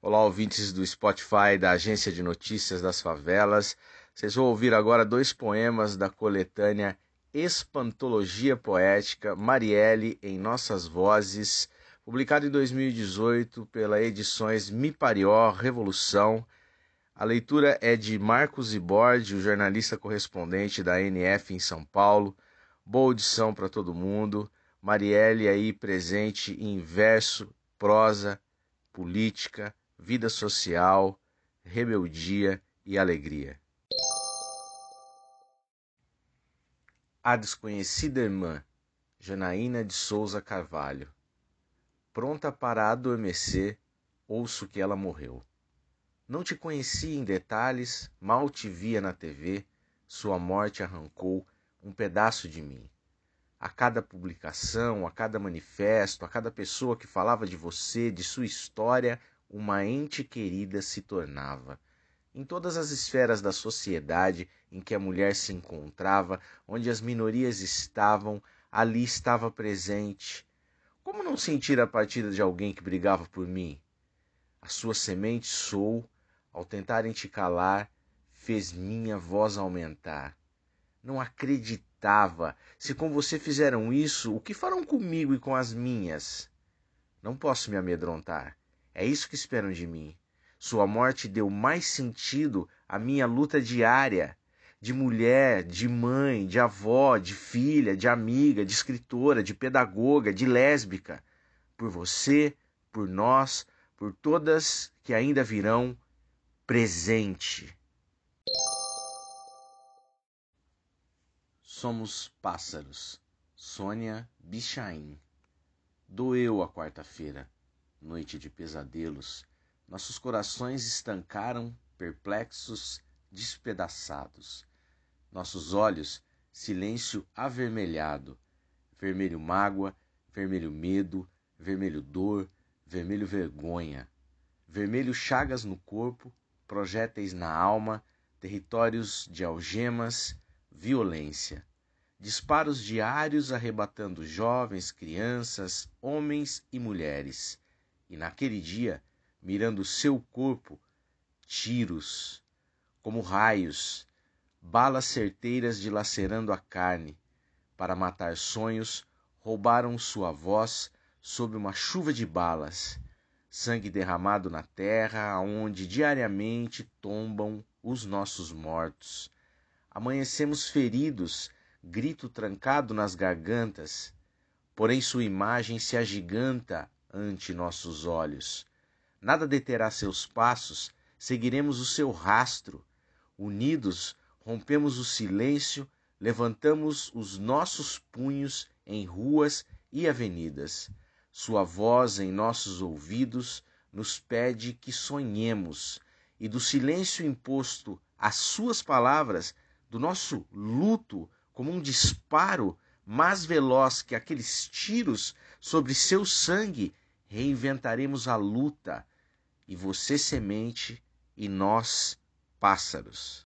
Olá, ouvintes do Spotify da Agência de Notícias das Favelas. Vocês vão ouvir agora dois poemas da coletânea Espantologia Poética Marielle em Nossas Vozes, publicado em 2018 pela Edições Miparió Revolução. A leitura é de Marcos Ibordi, o jornalista correspondente da NF em São Paulo. Boa audição para todo mundo. Marielle aí presente em verso, prosa, política, vida social, rebeldia e alegria. A desconhecida irmã, Janaína de Souza Carvalho. Pronta para adormecer, ouço que ela morreu. Não te conheci em detalhes, mal te via na TV, sua morte arrancou um pedaço de mim. A cada publicação, a cada manifesto, a cada pessoa que falava de você, de sua história, uma ente querida se tornava. Em todas as esferas da sociedade em que a mulher se encontrava, onde as minorias estavam, ali estava presente. Como não sentir a partida de alguém que brigava por mim? A sua semente sou, ao tentarem te calar, fez minha voz aumentar. Não acreditava. Se com você fizeram isso, o que farão comigo e com as minhas? Não posso me amedrontar. É isso que esperam de mim. Sua morte deu mais sentido à minha luta diária de mulher, de mãe, de avó, de filha, de amiga, de escritora, de pedagoga, de lésbica. Por você, por nós, por todas que ainda virão, presente. Somos pássaros. Sônia Bichain. Doeu a quarta-feira noite de pesadelos, nossos corações estancaram, perplexos, despedaçados. Nossos olhos, silêncio avermelhado, vermelho mágoa, vermelho medo, vermelho dor, vermelho vergonha, vermelho chagas no corpo, projéteis na alma, territórios de algemas, violência. Disparos diários arrebatando jovens, crianças, homens e mulheres. E naquele dia, mirando seu corpo, tiros, como raios, balas certeiras dilacerando a carne, para matar sonhos, roubaram sua voz sob uma chuva de balas, sangue derramado na terra, aonde diariamente tombam os nossos mortos. Amanhecemos feridos, grito trancado nas gargantas, porém sua imagem se agiganta ante nossos olhos. Nada deterá seus passos, seguiremos o seu rastro. Unidos, rompemos o silêncio, levantamos os nossos punhos em ruas e avenidas. Sua voz em nossos ouvidos nos pede que sonhemos, e do silêncio imposto às suas palavras, do nosso luto, como um disparo mais veloz que aqueles tiros sobre seu sangue, reinventaremos a luta, e você semente e nós pássaros.